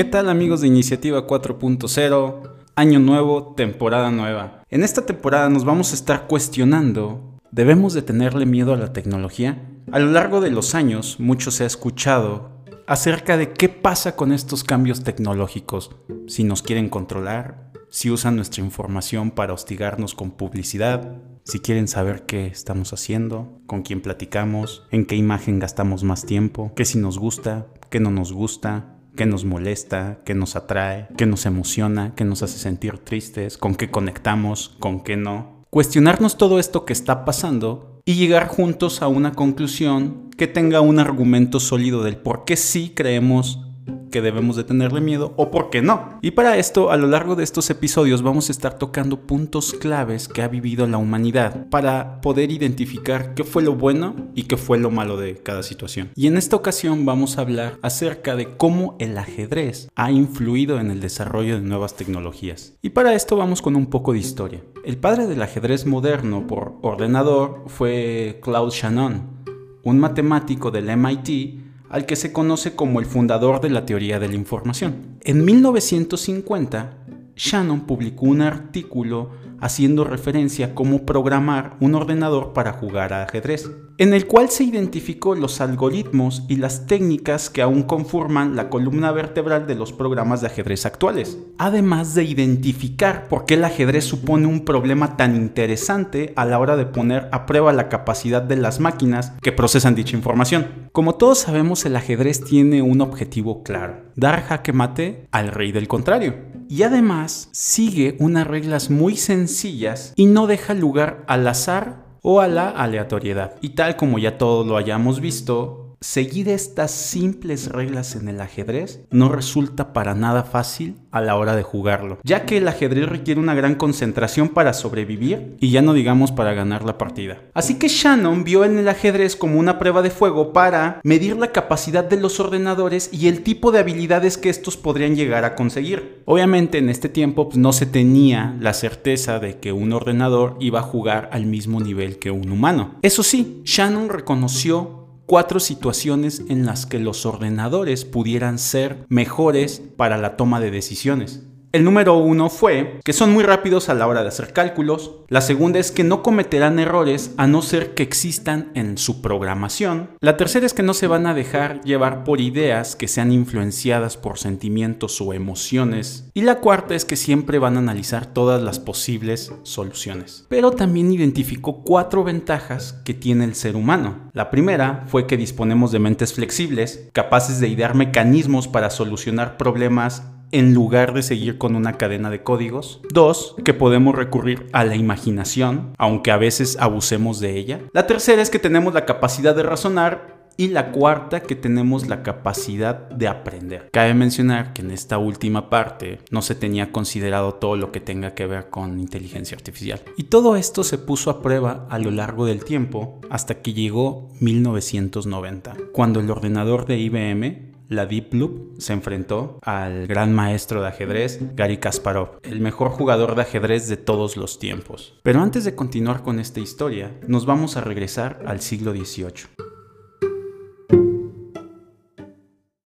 ¿Qué tal amigos de Iniciativa 4.0? Año nuevo, temporada nueva. En esta temporada nos vamos a estar cuestionando, ¿debemos de tenerle miedo a la tecnología? A lo largo de los años, mucho se ha escuchado acerca de qué pasa con estos cambios tecnológicos, si nos quieren controlar, si usan nuestra información para hostigarnos con publicidad, si quieren saber qué estamos haciendo, con quién platicamos, en qué imagen gastamos más tiempo, qué si nos gusta, qué no nos gusta, qué nos molesta, qué nos atrae, qué nos emociona, qué nos hace sentir tristes, con qué conectamos, con qué no. Cuestionarnos todo esto que está pasando y llegar juntos a una conclusión que tenga un argumento sólido del por qué sí creemos que debemos de tenerle miedo o por qué no. Y para esto, a lo largo de estos episodios vamos a estar tocando puntos claves que ha vivido la humanidad para poder identificar qué fue lo bueno y qué fue lo malo de cada situación. Y en esta ocasión vamos a hablar acerca de cómo el ajedrez ha influido en el desarrollo de nuevas tecnologías. Y para esto vamos con un poco de historia. El padre del ajedrez moderno por ordenador fue Claude Shannon, un matemático del MIT al que se conoce como el fundador de la teoría de la información. En 1950, Shannon publicó un artículo haciendo referencia a cómo programar un ordenador para jugar a ajedrez, en el cual se identificó los algoritmos y las técnicas que aún conforman la columna vertebral de los programas de ajedrez actuales, además de identificar por qué el ajedrez supone un problema tan interesante a la hora de poner a prueba la capacidad de las máquinas que procesan dicha información. Como todos sabemos, el ajedrez tiene un objetivo claro, dar jaque mate al rey del contrario y además sigue unas reglas muy sencillas y no deja lugar al azar o a la aleatoriedad. Y tal como ya todos lo hayamos visto, seguir estas simples reglas en el ajedrez no resulta para nada fácil a la hora de jugarlo, ya que el ajedrez requiere una gran concentración para sobrevivir y ya no digamos para ganar la partida. Así que Shannon vio en el ajedrez como una prueba de fuego para medir la capacidad de los ordenadores y el tipo de habilidades que estos podrían llegar a conseguir. Obviamente en este tiempo pues, no se tenía la certeza de que un ordenador iba a jugar al mismo nivel que un humano. Eso sí, Shannon reconoció cuatro situaciones en las que los ordenadores pudieran ser mejores para la toma de decisiones. El número uno fue que son muy rápidos a la hora de hacer cálculos. La segunda es que no cometerán errores a no ser que existan en su programación. La tercera es que no se van a dejar llevar por ideas que sean influenciadas por sentimientos o emociones. Y la cuarta es que siempre van a analizar todas las posibles soluciones. Pero también identificó cuatro ventajas que tiene el ser humano. La primera fue que disponemos de mentes flexibles, capaces de idear mecanismos para solucionar problemas en lugar de seguir con una cadena de códigos. Dos, que podemos recurrir a la imaginación, aunque a veces abusemos de ella. La tercera es que tenemos la capacidad de razonar y la cuarta, que tenemos la capacidad de aprender. Cabe mencionar que en esta última parte no se tenía considerado todo lo que tenga que ver con inteligencia artificial. Y todo esto se puso a prueba a lo largo del tiempo hasta que llegó 1990, cuando el ordenador de IBM la Deep Loop se enfrentó al gran maestro de ajedrez, Gary Kasparov, el mejor jugador de ajedrez de todos los tiempos. Pero antes de continuar con esta historia, nos vamos a regresar al siglo XVIII.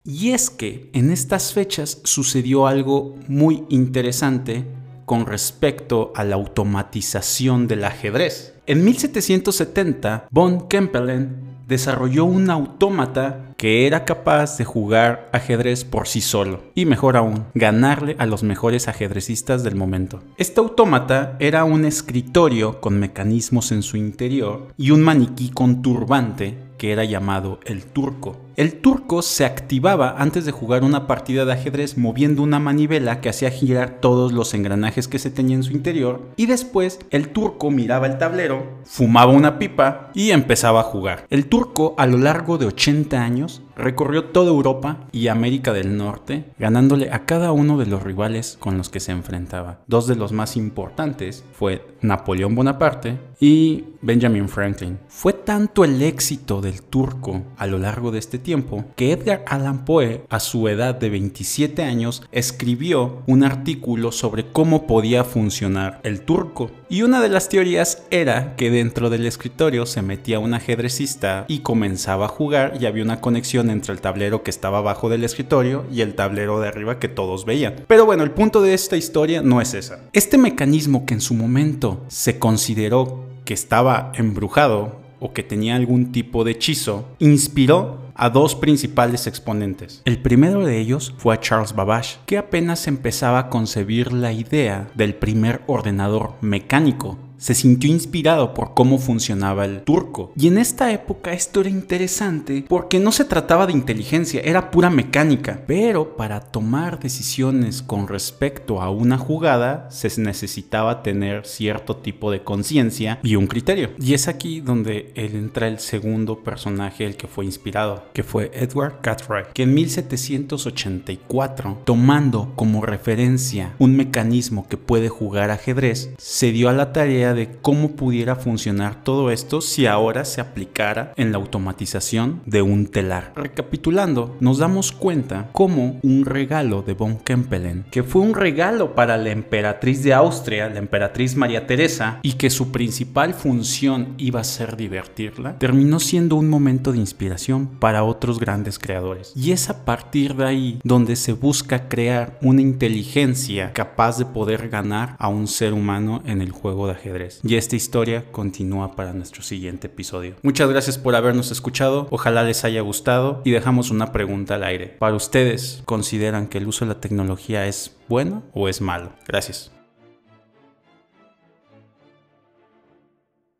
Y es que en estas fechas sucedió algo muy interesante con respecto a la automatización del ajedrez. En 1770, von Kempelen desarrolló un autómata que era capaz de jugar ajedrez por sí solo y mejor aún, ganarle a los mejores ajedrecistas del momento. Este autómata era un escritorio con mecanismos en su interior y un maniquí con turbante que era llamado el turco. El turco se activaba antes de jugar una partida de ajedrez moviendo una manivela que hacía girar todos los engranajes que se tenía en su interior y después el turco miraba el tablero, fumaba una pipa y empezaba a jugar. El turco a lo largo de 80 años recorrió toda Europa y América del Norte, ganándole a cada uno de los rivales con los que se enfrentaba. Dos de los más importantes fue Napoleón Bonaparte y Benjamin Franklin. Fue tanto el éxito del turco a lo largo de este tiempo que Edgar Allan Poe, a su edad de 27 años, escribió un artículo sobre cómo podía funcionar el turco. Y una de las teorías era que dentro del escritorio se metía un ajedrecista y comenzaba a jugar y había una conexión entre el tablero que estaba abajo del escritorio y el tablero de arriba que todos veían. Pero bueno, el punto de esta historia no es esa. Este mecanismo que en su momento se consideró que estaba embrujado o que tenía algún tipo de hechizo, inspiró a dos principales exponentes. El primero de ellos fue a Charles Babbage, que apenas empezaba a concebir la idea del primer ordenador mecánico se sintió inspirado por cómo funcionaba el turco. Y en esta época esto era interesante porque no se trataba de inteligencia, era pura mecánica. Pero para tomar decisiones con respecto a una jugada se necesitaba tener cierto tipo de conciencia y un criterio. Y es aquí donde entra el segundo personaje el que fue inspirado, que fue Edward Cartwright, que en 1784, tomando como referencia un mecanismo que puede jugar ajedrez, se dio a la tarea de cómo pudiera funcionar todo esto si ahora se aplicara en la automatización de un telar. Recapitulando, nos damos cuenta cómo un regalo de von Kempelen, que fue un regalo para la emperatriz de Austria, la emperatriz María Teresa, y que su principal función iba a ser divertirla, terminó siendo un momento de inspiración para otros grandes creadores. Y es a partir de ahí donde se busca crear una inteligencia capaz de poder ganar a un ser humano en el juego de Y esta historia continúa para nuestro siguiente episodio. Muchas gracias por habernos escuchado, ojalá les haya gustado y dejamos una pregunta al aire. ¿Para ustedes consideran que el uso de la tecnología es bueno o es malo? Gracias.